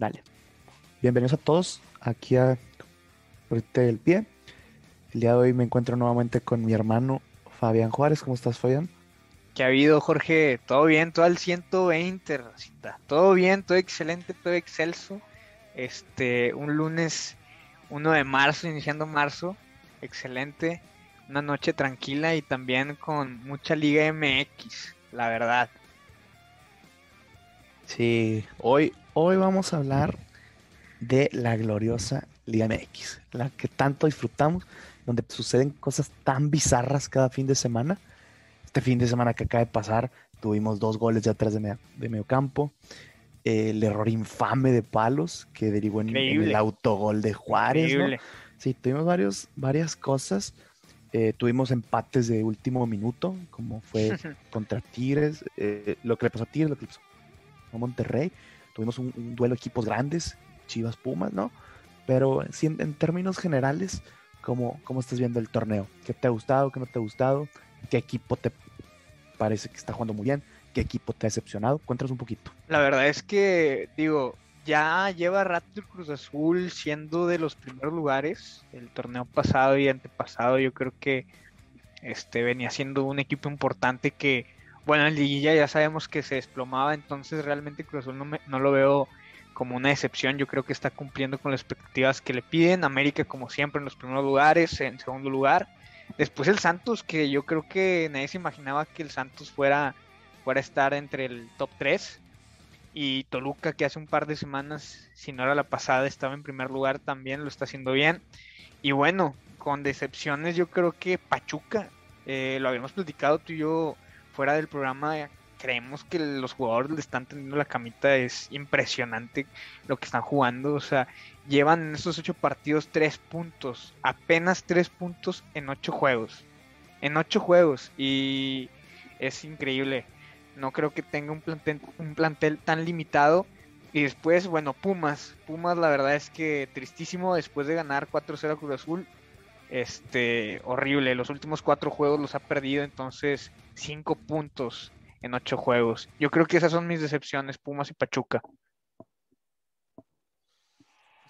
Dale. Bienvenidos a todos aquí a Ahorita del Pie. El día de hoy me encuentro nuevamente con mi hermano Fabián Juárez. ¿Cómo estás, Fabián? ¿Qué ha habido, Jorge? Todo bien, todo al 120, Rosita. Todo bien, todo excelente, todo excelso. Este, un lunes 1 de marzo, iniciando marzo. Excelente. Una noche tranquila y también con mucha Liga MX, la verdad. Sí, hoy, hoy vamos a hablar de la gloriosa Liga MX, la que tanto disfrutamos, donde suceden cosas tan bizarras cada fin de semana. Este fin de semana que acaba de pasar, tuvimos dos goles de atrás de, medio, de medio campo. el error infame de Palos que derivó en, en el autogol de Juárez. ¿no? Sí, tuvimos varios, varias cosas. Eh, tuvimos empates de último minuto, como fue contra Tigres, eh, lo que le pasó a Tigres, lo que le pasó a Monterrey. Tuvimos un, duelo de equipos grandes, Chivas Pumas, ¿no? Pero sí, en, en, términos generales, ¿cómo, ¿cómo estás viendo el torneo? ¿Qué te ha gustado? ¿Qué no te ha gustado? ¿Qué equipo te parece que está jugando muy bien? ¿Qué equipo te ha decepcionado? Cuéntanos un poquito. La verdad es que, digo, ya lleva rato el Cruz Azul siendo de los primeros lugares. El torneo pasado y antepasado, yo creo que este venía siendo un equipo importante que, bueno, en Liguilla ya sabemos que se desplomaba, entonces realmente Cruz Azul no, me, no lo veo como una excepción. Yo creo que está cumpliendo con las expectativas que le piden. América, como siempre, en los primeros lugares, en segundo lugar. Después el Santos, que yo creo que nadie se imaginaba que el Santos fuera, fuera a estar entre el top 3. Y Toluca, que hace un par de semanas, si no era la pasada, estaba en primer lugar, también lo está haciendo bien. Y bueno, con decepciones, yo creo que Pachuca, eh, lo habíamos platicado tú y yo fuera del programa, creemos que los jugadores le están teniendo la camita, es impresionante lo que están jugando, o sea, llevan en estos ocho partidos tres puntos, apenas tres puntos en ocho juegos, en ocho juegos, y es increíble, no creo que tenga un plantel, un plantel tan limitado, y después, bueno, Pumas, Pumas la verdad es que tristísimo después de ganar 4-0 a Cruz Azul, este, horrible, los últimos cuatro juegos los ha perdido, entonces cinco puntos en ocho juegos. Yo creo que esas son mis decepciones, Pumas y Pachuca.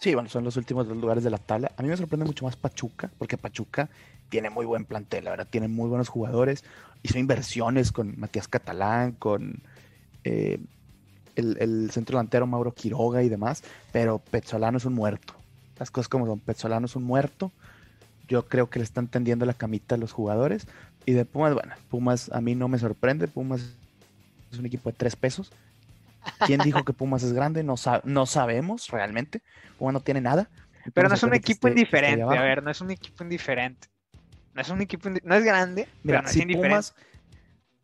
Sí, bueno, son los últimos dos lugares de la tabla. A mí me sorprende mucho más Pachuca, porque Pachuca tiene muy buen plantel, la verdad, tiene muy buenos jugadores. Hizo inversiones con Matías Catalán, con eh, el, centro delantero Mauro Quiroga y demás, pero Petzolano es un muerto. Las cosas como son, Petzolano es un muerto. Yo creo que le están tendiendo la camita a los jugadores. Y de Pumas, bueno, Pumas a mí no me sorprende. Pumas es un equipo de tres pesos. ¿Quién dijo que Pumas es grande? No, sa no sabemos realmente. Pumas no tiene nada. Pero no es un equipo esté, indiferente. A ver, no es un equipo indiferente. No es un equipo, no es grande, Mira, pero no si es indiferente. Pumas,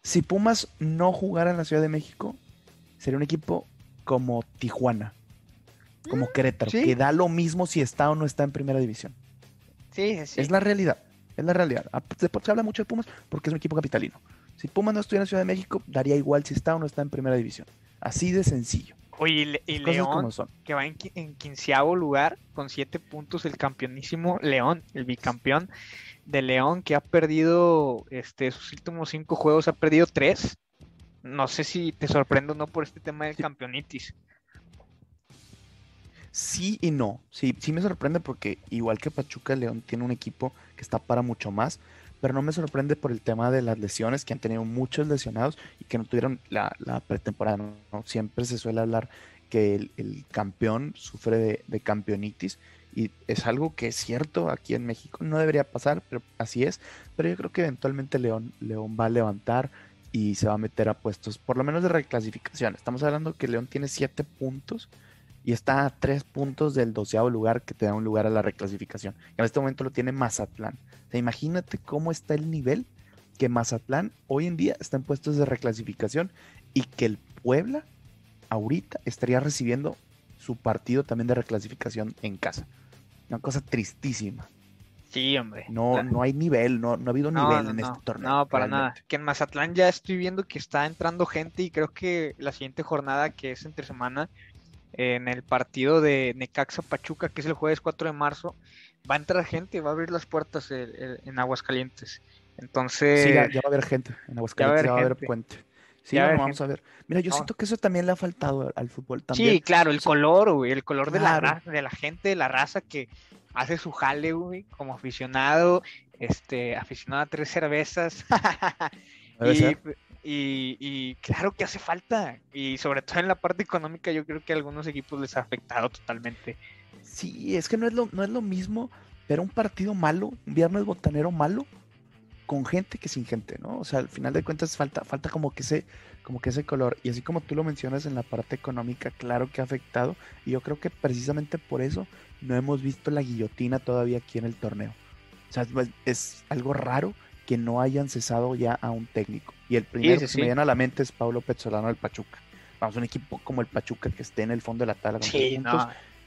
si Pumas no jugara en la Ciudad de México, sería un equipo como Tijuana, como Querétaro, ¿Sí? que da lo mismo si está o no está en primera división. Sí, sí. Es la realidad. Es la realidad. Se habla mucho de Pumas porque es un equipo capitalino. Si Pumas no estuviera en Ciudad de México, daría igual si está o no está en primera división. Así de sencillo. Oye, y, y León, que va en, en, quinceavo lugar con siete puntos, el campeonísimo León, el bicampeón de León, que ha perdido este, sus últimos cinco juegos, ha perdido tres. No sé si te sorprendo o no por este tema del sí. campeonitis. Sí y no. Sí, sí me sorprende porque igual que Pachuca, León tiene un equipo que está para mucho más pero no me sorprende por el tema de las lesiones, que han tenido muchos lesionados y que no tuvieron la, la pretemporada. ¿no? Siempre se suele hablar que el, campeón sufre de, de, campeonitis y es algo que es cierto aquí en México, no debería pasar, pero así es. Pero yo creo que eventualmente León, León va a levantar y se va a meter a puestos, por lo menos de reclasificación. Estamos hablando que León tiene siete puntos y está a tres puntos del doceavo lugar que te da un lugar a la reclasificación. Y en este momento lo tiene Mazatlán. O sea, imagínate cómo está el nivel que Mazatlán hoy en día está en puestos de reclasificación y que el Puebla ahorita estaría recibiendo su partido también de reclasificación en casa. Una cosa tristísima. Sí, hombre. No, no hay nivel, no, no ha habido no, nivel no, en este torneo. No, para realmente. nada. Que en Mazatlán ya estoy viendo que está entrando gente y creo que la siguiente jornada, que es entre semana, en el partido de Necaxa Pachuca, que es el jueves 4 de marzo, va a entrar gente, va a abrir las puertas el, el, en Aguascalientes. Entonces. Sí, ya, ya, va a haber gente en Aguascalientes, ya va a haber, ya va a haber puente. Sí, vamos a ver. Mira, yo siento que eso también le ha faltado al fútbol también. Sí, claro, el color, güey, el color de, la, de la gente, de la raza que hace su jale, güey, como aficionado, este, aficionado a tres cervezas. y, y, claro que hace falta. Y sobre todo en la parte económica, yo creo que a algunos equipos les ha afectado totalmente. Sí, es que no es lo, no es lo mismo ver un partido malo, un viernes botanero malo, con gente que sin gente, ¿no? O sea, al final de cuentas falta, falta como que ese, como que ese color. Y así como tú lo mencionas en la parte económica, claro que ha afectado. Y yo creo que precisamente por eso no hemos visto la guillotina todavía aquí en el torneo. O sea, es algo raro que no hayan cesado ya a un técnico. Y el primero que se me viene a la mente es Pablo Pezzolano del Pachuca. Vamos, un equipo como el Pachuca que esté en el fondo de la tabla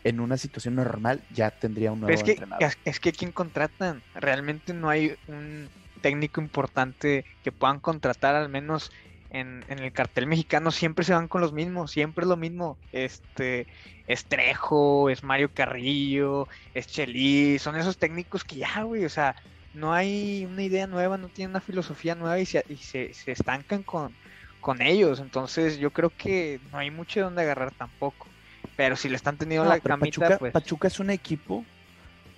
en una situación normal ya tendría un nuevo es que, entrenador. Es que quien contratan, realmente no hay un técnico importante que puedan contratar al menos en, el cartel mexicano siempre se van con los mismos, siempre es lo mismo. Este es Trejo, es Mario Carrillo, es Chelis, son esos técnicos que ya, güey, o sea, no hay una idea nueva, no tienen una filosofía nueva y se, y se, estancan con, con ellos. Entonces yo creo que no hay mucho de dónde agarrar tampoco. Pero si le están teniendo la camita, Pachuca, pues... Pachuca es un equipo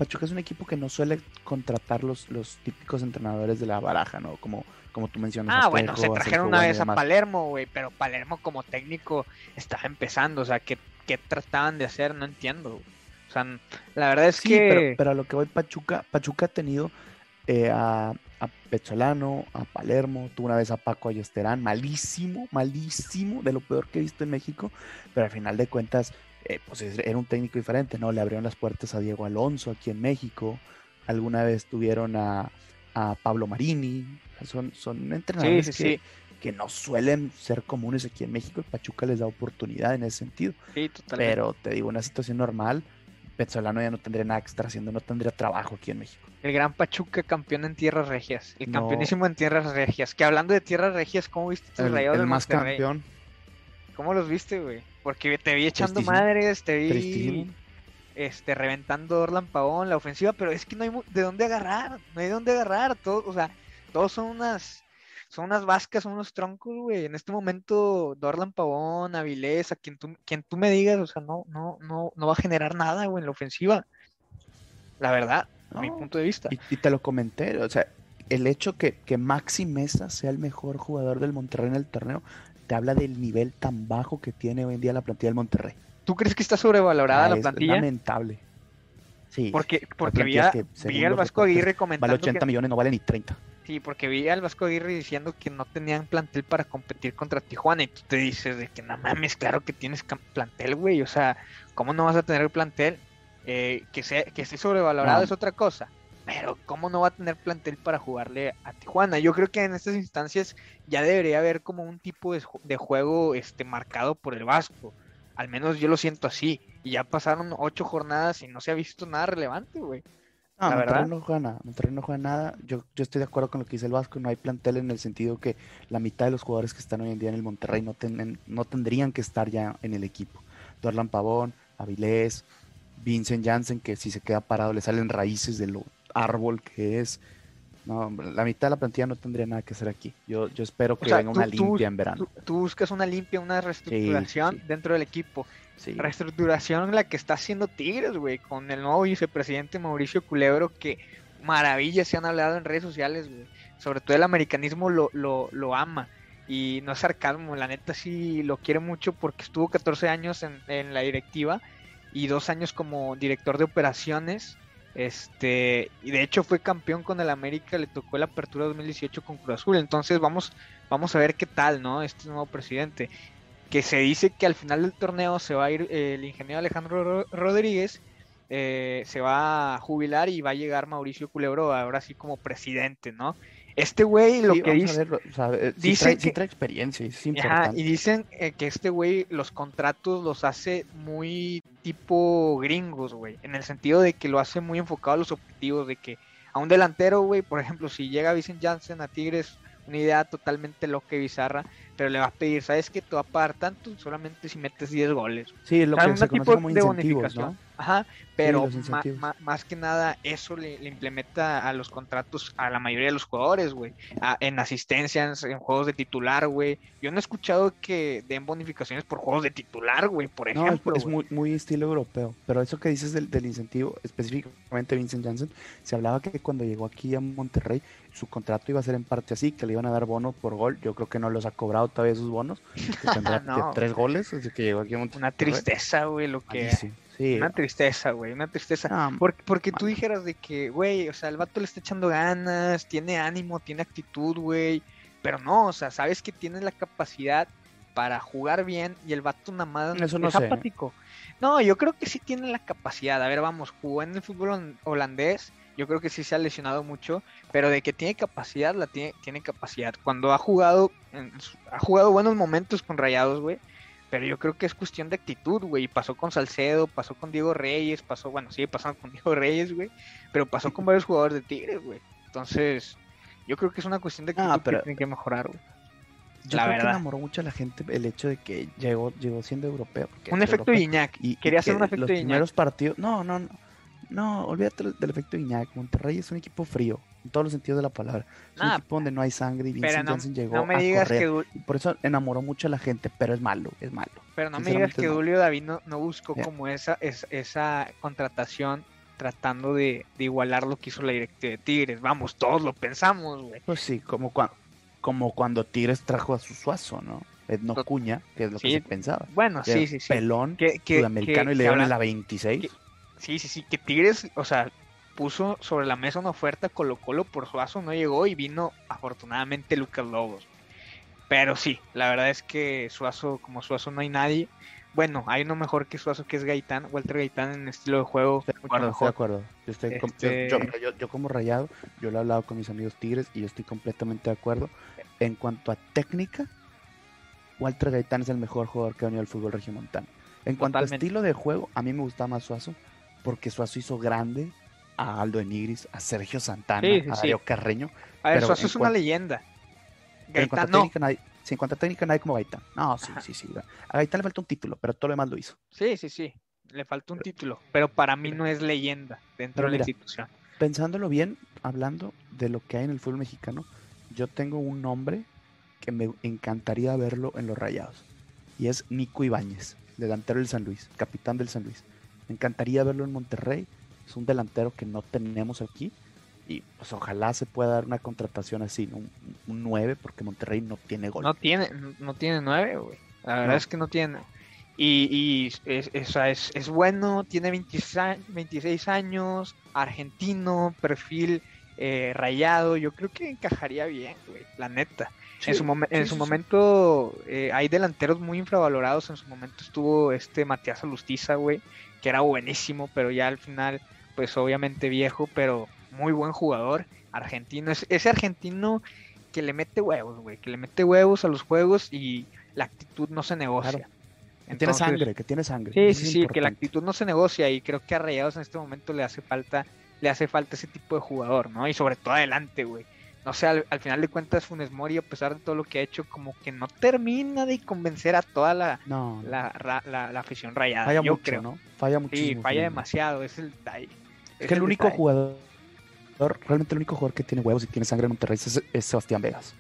Pachuca es un equipo que no suele contratar los, los típicos entrenadores de la baraja, ¿no? Como, como tú mencionas. Ah, bueno, se trajeron una vez a Palermo, güey, pero Palermo como técnico estaba empezando, o sea, ¿qué, qué trataban de hacer? No entiendo. O sea, la verdad es que... Pero, pero a lo que voy, Pachuca, Pachuca ha tenido eh, a, a Pecholano, a Palermo, tuvo una vez a Paco Ayesterán, malísimo, malísimo, de lo peor que he visto en México, pero al final de cuentas eh, pues era un técnico diferente, ¿no? Le abrieron las puertas a Diego Alonso aquí en México, alguna vez tuvieron a, Pablo Marini, son, son entrenadores que, no suelen ser comunes aquí en México y Pachuca les da oportunidad en ese sentido. Pero te digo, una situación normal, Petzolano ya no tendría nada que estar haciendo, no tendría trabajo aquí en México. El gran Pachuca campeón en tierras regias, el campeonísimo en tierras regias. Que hablando de tierras regias, ¿cómo viste el, el más campeón? ¿Cómo los viste, güey? Porque te vi echando madres, te vi este reventando Orlan Pavón, la ofensiva, pero es que no hay de dónde agarrar, no hay de dónde agarrar, todo, o sea, todos son unas son unas vascas, son unos troncos, güey. En este momento, Dorlan Pavón, Avilés, a quien tú, quien tú me digas, o sea, no, no, no, no va a generar nada, güey, en la ofensiva. La verdad, a mi punto de vista. Y, te lo comenté, o sea, el hecho que, que Maxi Mesa sea el mejor jugador del Monterrey en el torneo, habla del nivel tan bajo que tiene hoy en día la plantilla del Monterrey. ¿Tú crees que está sobrevalorada la plantilla? Es lamentable. Sí. Porque, porque vi, al Vasco Aguirre comentando. Vale 80 millones, no vale ni 30. Sí, porque vi al Vasco Aguirre diciendo que no tenían plantel para competir contra Tijuana. Y tú te dices de que no mames, claro que tienes plantel, güey. O sea, ¿cómo no vas a tener plantel? Eh, que, sea, que esté sobrevalorado es otra cosa pero ¿cómo no va a tener plantel para jugarle a Tijuana? Yo creo que en estas instancias ya debería haber como un tipo de, juego este, marcado por el Vasco. Al menos yo lo siento así. Y ya pasaron ocho jornadas y no se ha visto nada relevante, güey. No, la verdad. no juega nada. Monterrey no juega nada. Yo, yo estoy de acuerdo con lo que dice el Vasco. No hay plantel en el sentido que la mitad de los jugadores que están hoy en día en el Monterrey no, no tendrían que estar ya en el equipo. Dorlan Pavón, Avilés, Vincent Janssen, que si se queda parado le salen raíces de lo árbol que es. No, la mitad de la plantilla no tendría nada que hacer aquí. Yo, yo espero que venga una limpia en verano. Tú, buscas una limpia, una reestructuración dentro del equipo. Reestructuración la que está haciendo Tigres, güey, con el nuevo vicepresidente Mauricio Culebro, que maravillas se han hablado en redes sociales, güey. Sobre todo el americanismo lo, lo, lo ama. Y no es sarcasmo, la neta sí lo quiere mucho porque estuvo 14 años en, en la directiva y dos años como director de operaciones este, y de hecho fue campeón con el América, le tocó la apertura 2018 con Cruz Azul. Entonces vamos, vamos a ver qué tal, ¿no? Este nuevo presidente. Que se dice que al final del torneo se va a ir eh, el ingeniero Alejandro Rodríguez, eh, se va a jubilar y va a llegar Mauricio Culebro ahora sí como presidente, ¿no? Este güey lo que dice. Eh, dice que, trae experiencia, es y dicen que este güey los contratos los hace muy tipo gringos, güey. En el sentido de que lo hace muy enfocado a los objetivos, de que a un delantero, güey, por ejemplo, si llega Vicent Janssen a Tigres, una idea totalmente loca y bizarra, pero le vas a pedir, ¿sabes qué? Te va a pagar tanto solamente si metes 10 goles. Sí, lo que se conoce como incentivos, ¿no? Ajá, pero más que nada eso le, implementa a los contratos a la mayoría de los jugadores, güey. En asistencias, en juegos de titular, güey. Yo no he escuchado que den bonificaciones por juegos de titular, güey, por ejemplo. No, es, muy, muy estilo europeo. Pero eso que dices del, del incentivo, específicamente Vincent Janssen, se hablaba que cuando llegó aquí a Monterrey, su contrato iba a ser en parte así, que le iban a dar bonos por gol. Yo creo que no los ha cobrado todavía esos bonos. tres goles, así que llegó aquí a Monterrey. Una tristeza, güey, lo que... Una tristeza, güey, una tristeza. porque, porque tú dijeras de que, güey, o sea, el vato le está echando ganas, tiene ánimo, tiene actitud, güey. Pero no, o sea, sabes que tiene la capacidad para jugar bien y el vato nada más Eso no es apático. No, yo creo que sí tiene la capacidad. A ver, vamos, jugó en el fútbol holandés. Yo creo que sí se ha lesionado mucho, pero de que tiene capacidad, la tiene, tiene capacidad. Cuando ha jugado, ha jugado buenos momentos con Rayados, güey pero yo creo que es cuestión de actitud, güey. Pasó con Salcedo, pasó con Diego Reyes, pasó, bueno, sigue pasando con Diego Reyes, güey. Pero pasó con varios jugadores de Tigres, güey. Entonces, yo creo que es una cuestión de actitud que tiene que mejorar, güey. Yo la creo verdad. que enamoró mucho a la gente el hecho de que llegó, llegó siendo europeo. Un efecto Iñak. Y, Quería hacer un efecto los primeros partidos. No, no, no. No, olvídate del efecto Iñak. Monterrey es un equipo frío, en todos los sentidos de la palabra. Es un equipo donde no hay sangre y Vincent no, llegó no me digas Que... por eso enamoró mucho a la gente, pero es malo, es malo. Pero no me digas que Julio David no, buscó como esa, esa contratación tratando de, igualar lo que hizo la directiva de Tigres. Vamos, todos lo pensamos, güey. Pues sí, como, cuando, como cuando Tigres trajo a su suazo, ¿no? no Cuña, que es lo que se pensaba. Bueno, sí, sí, sí. Pelón, que, sudamericano y le dieron la 26. Sí, sí, sí, que Tigres, o sea, puso sobre la mesa una oferta, Colo Colo por Suazo no llegó y vino afortunadamente Lucas Lobos. Pero sí, la verdad es que Suazo, como Suazo no hay nadie. Bueno, hay uno mejor que Suazo que es Gaitán, Walter Gaitán en estilo de juego. De acuerdo, de acuerdo. Este yo, como rayado, yo lo he hablado con mis amigos Tigres y yo estoy completamente de acuerdo. En cuanto a técnica, Walter Gaitán es el mejor jugador que ha venido al fútbol regiomontano. En cuanto a estilo de juego, a mí me gusta más Suazo porque Suazo hizo grande a Aldo Enigris, a Sergio Santana, a Darío Carreño. A ver, Suazo es una leyenda. Gaitán no. Nadie, en cuanto a técnica, nadie como Gaitán. No, sí, sí, sí. A Gaitán le falta un título, pero todo lo demás lo hizo. Sí, sí, sí. Le falta un título, pero para mí no es leyenda dentro de la institución. Pensándolo bien, hablando de lo que hay en el fútbol mexicano, yo tengo un nombre que me encantaría verlo en los rayados. Y es Nico Ibáñez, delantero del San Luis, capitán del San Luis. Me encantaría verlo en Monterrey. Es un delantero que no tenemos aquí. Y pues ojalá se pueda dar una contratación así, un, 9, porque Monterrey no tiene gol. No tiene, no tiene 9, güey. La verdad es que no tiene. Y, y es, es, es, bueno, tiene 26, años, argentino, perfil eh, rayado. Yo creo que encajaría bien, güey, la neta. en su, en su momento eh, hay delanteros muy infravalorados. En su momento estuvo este Matías Alustiza, güey, que era buenísimo, pero ya al final, pues obviamente viejo, pero muy buen jugador, argentino, ese argentino que le mete huevos, güey, que le mete huevos a los juegos y la actitud no se negocia. que tiene sangre, que tiene sangre. Sí, sí, sí, que la actitud no se negocia y creo que a Rayados en este momento le hace falta, le hace falta ese tipo de jugador, ¿no? Y sobre todo adelante, güey no sé, al, final de cuentas Funes Mori, a pesar de todo lo que ha hecho, como que no termina de convencer a toda la, la, la, afición rayada. Falla yo mucho, creo. ¿no? Falla muchísimo. Sí, falla demasiado, es el Es, que el, único jugador, realmente el único jugador que tiene huevos y tiene sangre en Monterrey es, Sebastián Vegas.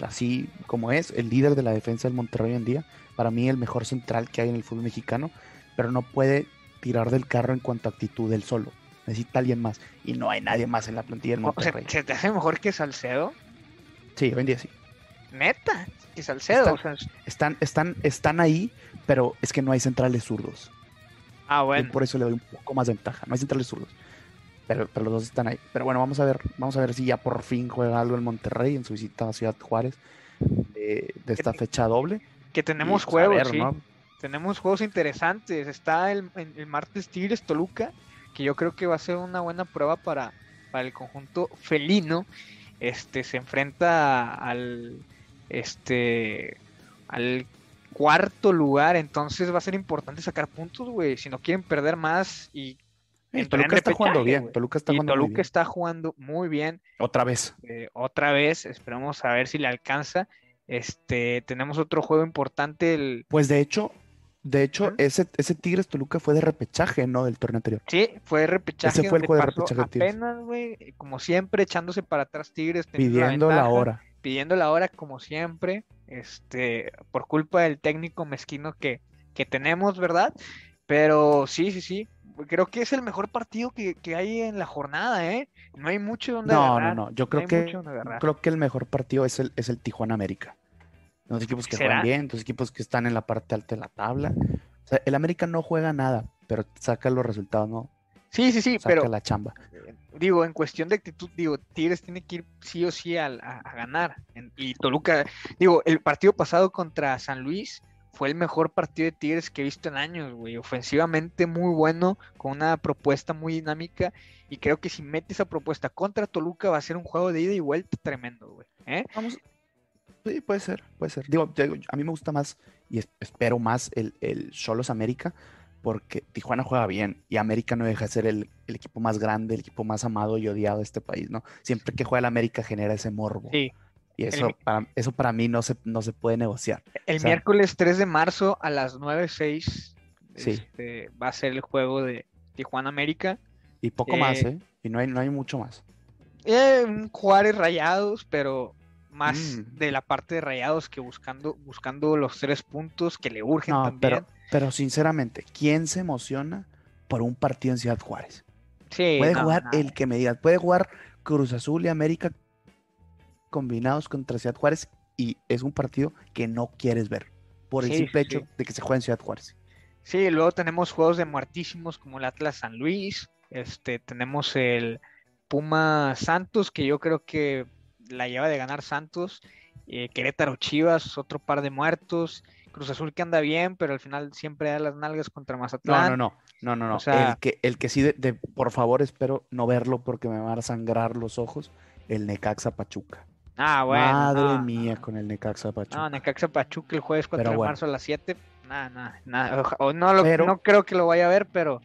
Así como es, el líder de la defensa del Monterrey hoy en día, para mí el mejor central que hay en el fútbol mexicano, pero no puede tirar del carro en cuanto a actitud del solo necesita alguien más. Y no hay nadie más en la plantilla del Monterrey. ¿Se te hace mejor que Salcedo? Sí, hoy en día sí. Neta, que Salcedo. Están, están, están, ahí, pero es que no hay centrales zurdos. Ah, bueno. por eso le doy un poco más de ventaja. No hay centrales zurdos. Pero, pero, los dos están ahí. Pero bueno, vamos a ver, vamos a ver si ya por fin juega algo el Monterrey en su visita a Ciudad Juárez de, esta fecha doble. Que tenemos pues, juegos, sí. Tenemos juegos interesantes. Está el, el martes Tigres Toluca que yo creo que va a ser una buena prueba para, para el conjunto felino. Este se enfrenta al este al cuarto lugar, entonces va a ser importante sacar puntos, güey, si no quieren perder más y Toluca está jugando bien. Toluca está jugando Toluca muy bien. está jugando muy bien. Otra vez. Eh, otra vez. Esperamos a ver si le alcanza. Este, tenemos otro juego importante. El... Pues de hecho, De hecho, ese, ese Tigres Toluca fue de repechaje, ¿no? Del torneo anterior. Sí, fue de repechaje. Ese fue el juego de repechaje de Tigres. apenas, güey, como siempre, echándose para atrás Tigres, Pidiendo la ventaja, hora. pidiendo la hora como siempre, este, por culpa del técnico mezquino que, que tenemos, ¿verdad? Pero sí, sí, sí, creo que es el mejor partido que, que hay en la jornada, ¿eh? No hay mucho donde No, no, agarrar, no. Yo no creo hay que creo que el mejor partido es el, es el Tijuana América. Dos equipos que ¿Será? juegan bien, dos equipos que están en la parte alta de la tabla. O sea, el América no juega nada, pero saca los resultados, ¿no? Sí, sí, sí, Saca pero la chamba. digo, en cuestión de actitud, digo, Tigres tiene que ir sí o sí al- a, a ganar. En- y Toluca, digo, el partido pasado contra San Luis fue el mejor partido de Tigres que he visto en años, güey. Ofensivamente muy bueno, con una propuesta muy dinámica. Y creo que si mete esa propuesta contra Toluca va a ser un juego de ida y vuelta tremendo, güey. ¿eh? Vamos. Sí, puede ser, puede ser. Digo, a mí me gusta más y es- espero más el, el Cholos América porque Tijuana juega bien y América no deja de ser el, el equipo más grande, el equipo más amado y odiado de este país, ¿no? Siempre que juega el América genera ese morbo. Sí. Y eso, para, eso para mí no se, no se puede negociar. El O sea- miércoles 3 de marzo a las 9.06 Sí. este, va a ser el juego de Tijuana América. Y poco más, Eh, ¿eh? Y no hay, no hay mucho más. Eh, Juárez Rayados, pero más Mm. de la parte de Rayados que buscando, buscando los tres puntos que le urgen No, también. pero, pero sinceramente, ¿quién se emociona por un partido en Ciudad Juárez? sí, Puede no, jugar no. el que me digas, puede jugar Cruz Azul y América combinados contra Ciudad Juárez y es un partido que no quieres ver por el Sí, simple hecho sí. de que se juega en Ciudad Juárez. Sí, luego tenemos juegos de muertísimos como el Atlas San Luis. Este, tenemos el Puma Santos, que yo creo que la lleva de ganar Santos. eh, Querétaro Chivas, otro par de muertos. Cruz Azul que anda bien, pero al final siempre da las nalgas contra No, Mazatlán. no, no, no, no, no. O sea- el que, el que sí, de, de- por favor, espero no verlo porque me van a sangrar los ojos, el Necaxa Pachuca. Ah, bueno. Madre no, mía no. con el Necaxa Pachuca. No, Necaxa Pachuca el jueves 4 Pero de bueno. marzo a las 7. Nada, nada, nada. o no, lo- Pero- no creo que lo vaya a ver, pero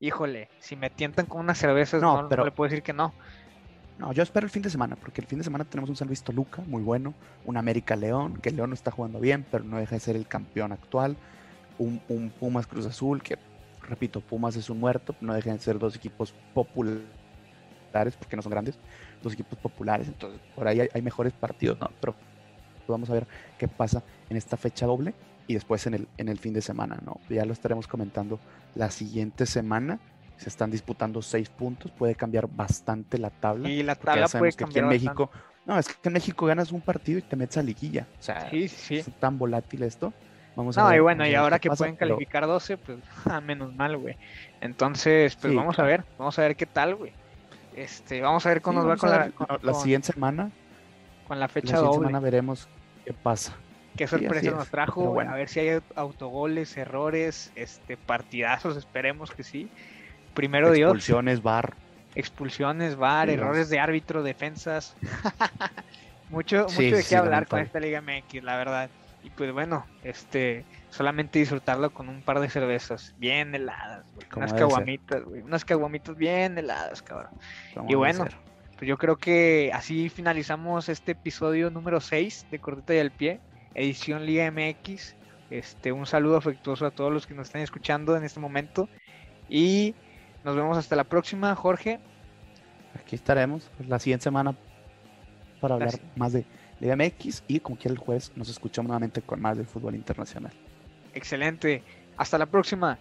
híjole, si me tientan con unas cervezas, No, no, no pero- le puedo decir que no. No, yo espero el fin de semana, porque el fin de semana tenemos un San Luis Toluca muy bueno, un América León, que León no está jugando bien, pero no deja de ser el campeón actual, un, Pumas Cruz Azul, que repito, Pumas es un muerto, no dejan de ser dos equipos populares, porque no son grandes, dos equipos populares, entonces por ahí hay, hay mejores partidos, ¿no? Pero vamos a ver qué pasa en esta fecha doble y después en el, en el fin de semana, ¿no? Ya lo estaremos comentando la siguiente semana. Se están disputando seis puntos, puede cambiar bastante la tabla. Y la Porque ya tabla puede sabemos que aquí en bastante. México, no, es que en México ganas un partido y te metes a liguilla. O sea, Sí, sí, es tan volátil esto. Vamos a No, ver, y bueno, y ahora que pasa, pueden pero calificar 12, pues a menos mal, güey. Entonces, pues Sí, vamos a ver, vamos a ver qué tal, güey. Este, vamos a ver cómo nos va con la, ver, con, la con- siguiente semana, con la la fecha siguiente doble. semana veremos qué pasa. Qué sorpresa es, nos trajo, pero bueno. a ver si hay autogoles, errores, este, partidazos, esperemos que sí. Primero Dios, Expulsiones, bar. expulsiones, VAR, Sí, errores de árbitro, defensas. mucho, Sí, mucho de sí, qué hablar con esta Liga MX, la verdad. Y pues bueno, este, solamente disfrutarlo con un par de cervezas bien heladas, güey, unas caguamitas, güey, unas caguamitas bien heladas, cabrón. Y bueno. Pues yo creo que así finalizamos este episodio número 6 de Corteta y al Pie, edición Liga MX. Este, un saludo afectuoso a todos los que nos están escuchando en este momento. Y nos vemos hasta la próxima, Jorge. Aquí estaremos pues, la siguiente semana para hablar más de Liga MX y como quiera el jueves nos escuchamos nuevamente con más del fútbol internacional. Excelente. Hasta la próxima.